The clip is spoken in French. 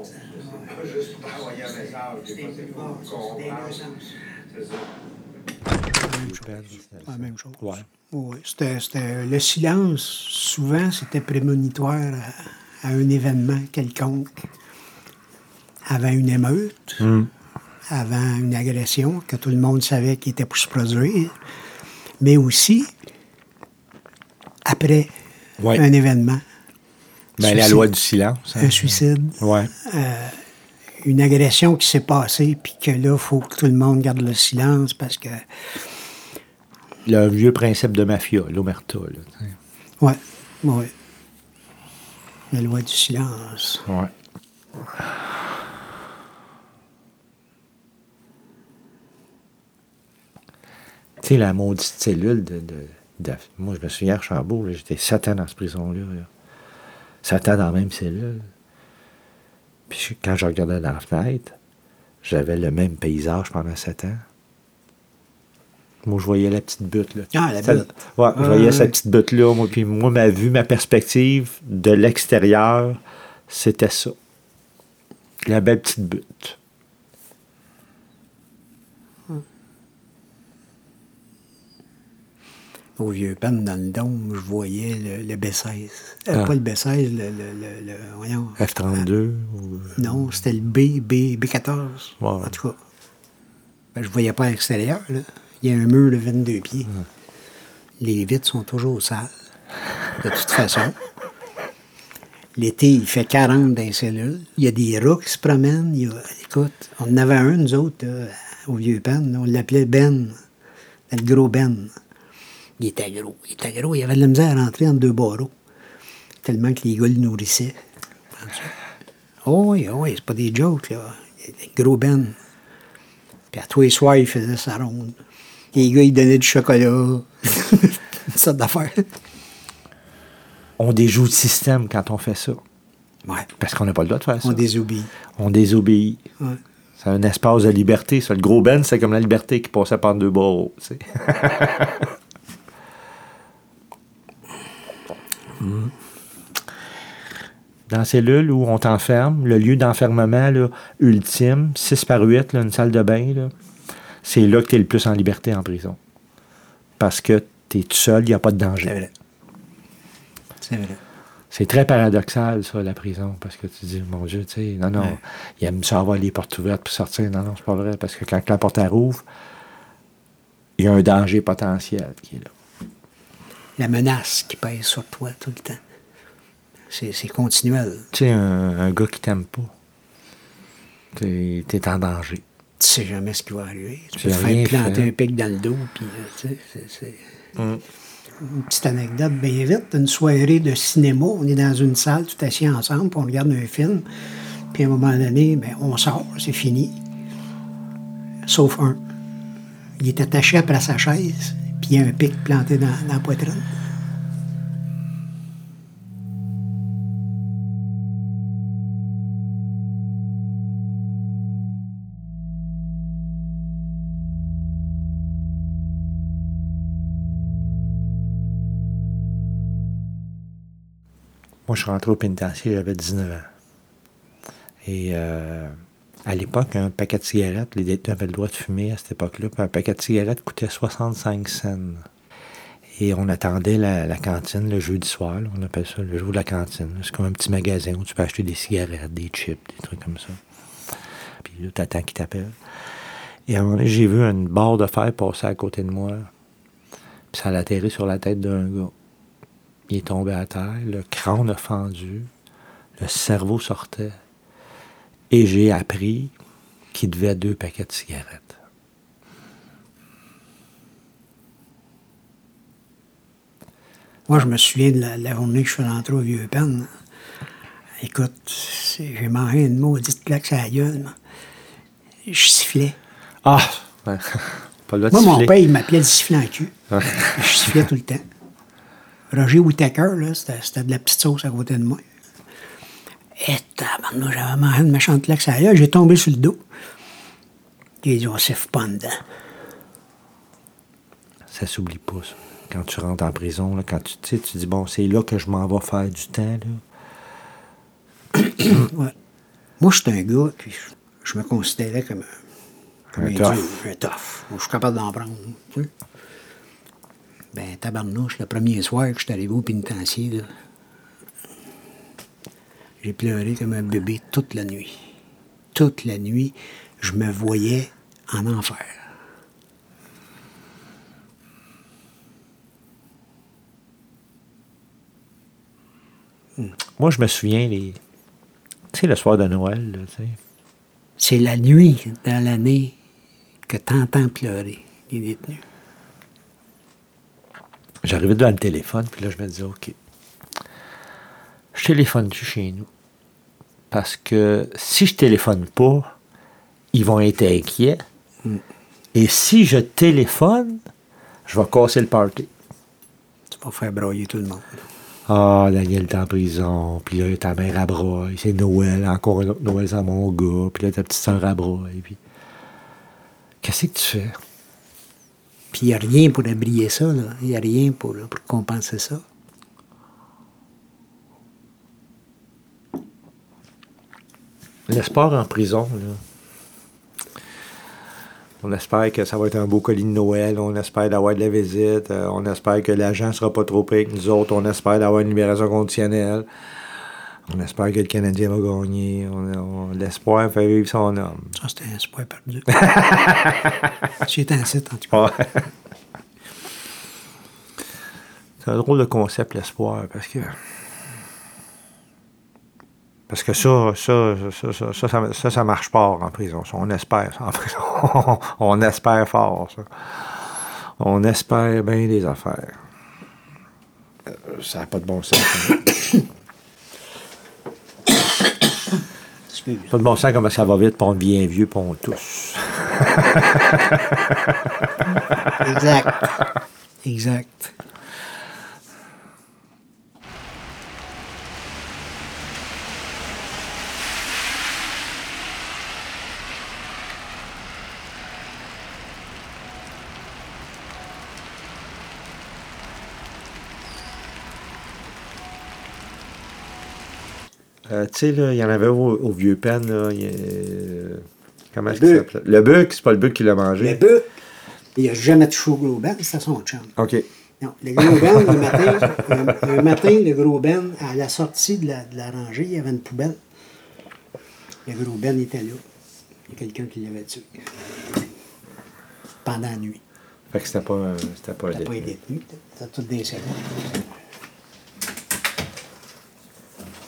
mais ça marche des deux bords. C'est pas juste pour envoyer un message, des fois c'est pour comprendre. C'est ça. La même chose. Ouais. Oui, c'était, c'était- le silence, souvent, c'était prémonitoire à, à un événement quelconque. Avant une émeute, avant une agression que tout le monde savait qui était pour se produire, mais aussi après Ouais. un événement. Ben, la loi du silence. hein. Un suicide, Ouais. une agression qui s'est passée, puis que là, il faut que tout le monde garde le silence parce que. Le vieux principe de mafia, l'omerta. Ouais, ouais. La loi du silence. Ouais. Tu sais, la maudite cellule de, de- de- Moi, je me souviens à là, j'étais Satan dans cette prison-là. là. Satan dans la même cellule. Puis quand je regardais dans la fenêtre, j'avais le même paysage pendant sept ans. Moi, je voyais la petite butte, là. Ah, la Ça- butte. Ouais, je Ah, voyais cette petite butte-là. Moi, puis moi, ma vue, ma perspective de l'extérieur, c'était ça. La belle petite butte. Au vieux pen dans le dôme, je voyais le, le B16. Euh, Ah. Pas le B16, le, le, le, le- voyons. F-32. ou- Non, c'était le B, B, B14. Ouais. En tout cas. Ben, je voyais pas à l'extérieur, là. Il y a un mur de 22 pieds. Les vitres sont toujours sales. De toute façon. L'été, il fait 40 dans les cellules. Il y a des rats qui se promènent. Il y a- écoute, on en avait un, nous autres, là, au vieux pen. On l'appelait Ben. Le gros Ben. Il était gros. Il était gros. Il avait de la misère à rentrer entre deux barreaux. Tellement que les gars le nourrissaient. Oh oui, oh oui, c'est pas des jokes, là. Le Gros Ben. Puis à tous les soirs, il faisait sa ronde. Les gars, ils donnaient du chocolat. Une sorte d'affaire. On déjoue le système quand on fait ça. Ouais. Parce qu'on n'a pas le droit de faire ça. On désobéit. On désobéit. Ouais. C'est un espace de liberté. Ça. Le gros Ben, c'est comme la liberté qui passait par deux barreaux. tu sais. Mm. Dans la cellule où on t'enferme, le lieu d'enfermement ultime, 6 par 8, là, une salle de bain, c'est là que tu es le plus en liberté en prison. Parce que tu es tout seul, il n'y a pas de C'est danger. vrai. C'est vrai. C'est très paradoxal, ça, la prison, parce que tu dis, mon Dieu, tu sais, non, non, Ouais. il aime ça avoir les portes ouvertes pour sortir. Non, non, c'est pas vrai, parce que quand la porte rouvre, il y a un danger potentiel qui est là. La menace qui pèse sur toi tout le temps. C'est continuel. Tu sais, un, un gars qui t'aime pas, t'es es en danger. Tu sais jamais ce qui va arriver. Tu J'ai peux te faire planter fait. un pic dans le dos. Puis, euh, tu sais, c'est- c'est... Une petite anecdote bien vite. Une soirée de cinéma. On est dans une salle, tout assis ensemble, puis on regarde un film. Puis à un moment donné, ben, on sort, c'est fini. Sauf un. Il est attaché après sa chaise, il y a un pic planté dans, dans la poitrine. Moi, je suis rentré au pénitencier, j'avais 19 ans. Et euh, à l'époque, un paquet de cigarettes, les détenus avaient le droit de fumer à cette époque-là, puis un paquet de cigarettes coûtait 65 cents. Et on attendait la, cantine le jeudi soir, on appelle ça le jour de la cantine. C'est comme un petit magasin où tu peux acheter des cigarettes, des chips, des trucs comme ça. Puis là, t'attends qu'ils t'appellent. Et à un moment donné, j'ai vu une barre de fer passer à côté de moi. Puis ça a atterri sur la tête d'un gars. Il est tombé à terre, le crâne a fendu, le cerveau sortait. Et j'ai appris qu'il devait deux paquets de cigarettes. Moi, je me souviens de la, la journée que je suis rentré au Vieux Pen. Écoute, j'ai mangé une maudite claque sur la gueule. moi. Je sifflais. Ah! Pas le Moi, mon siffler. père, il m'appelait le sifflant en cul. je sifflais tout le temps. Roger Whittaker, là, c'était c'était de la petite sauce à côté de moi. Et tabarnak, j'avais mangé une méchante claque la gueule. J'ai tombé sur le dos. Il dit, on siffle pas dedans. Ça s'oublie pas, ça. Quand tu rentres en prison, là, quand tu, tu tu dis, bon, c'est là que je m'en vais faire du temps. Là. Ouais. Moi, je suis un gars, puis je, je me considérais comme un, comme Un un, tough. dieu, un tough. Moi, je suis capable d'en prendre. tu sais. Ben, tabarnouche, le premier soir que je suis arrivé au pénitencier, là, j'ai pleuré comme un bébé toute la nuit. Toute la nuit, je me voyais en enfer. Moi, je me souviens, les... tu sais, le soir de Noël, là, tu sais. C'est la nuit dans l'année que t'entends pleurer les détenus. J'arrivais devant le téléphone, puis là, je me disais, OK, je téléphone-tu chez nous? Parce que si je téléphone pas, ils vont être inquiets. Et si je téléphone, je vais casser le party. Tu vas faire broyer tout le monde. Ah, Daniel est en prison, puis là, ta mère à broye, c'est Noël, encore un autre Noël sans mon gars, puis là, ta petite soeur à broye, puis... Qu'est-ce que tu fais? Puis il n'y a rien pour abrier ça, là. Il n'y a rien pour, pour compenser ça. L'espoir en prison, là. On espère que ça va être un beau colis de Noël, on espère d'avoir de la visite, euh, on espère que l'agent ne sera pas trop pris avec nous autres, on espère d'avoir une libération conditionnelle, on espère que le Canadien va gagner, on, on- l'espoir fait vivre son homme. Ça, c'était un espoir perdu. J'étais un site, en tout cas. Ouais. C'est un drôle de concept, l'espoir, parce que. Parce que ça, ça, ça, ça, ça, ça, ça, ça marche pas en prison. On espère ça en prison. on espère fort, ça. On espère bien des affaires. Euh, Ça n'a pas de bon sens. hein. Pas de bon sens comment ça va vite, puis on devient vieux, puis on tousse. Exact. Exact. Euh, tu sais, là, il y en avait au, au vieux pen, là. il euh, Comment est-ce Le qu'il Buc. s'appelait? Le buc, c'est pas le buc qui l'a mangé. Le bœuf, il n'a jamais touché au gros Ben, c'était son chum. OK. Non, le gros Ben, le matin, un, un matin, le gros Ben, à la sortie de la, de la rangée, il y avait une poubelle. Le gros Ben était là. Il y a quelqu'un qui l'avait tué. Pendant la nuit. Fait que c'était pas, c'était pas pas détenu. été détenu, t'as tout des secondes.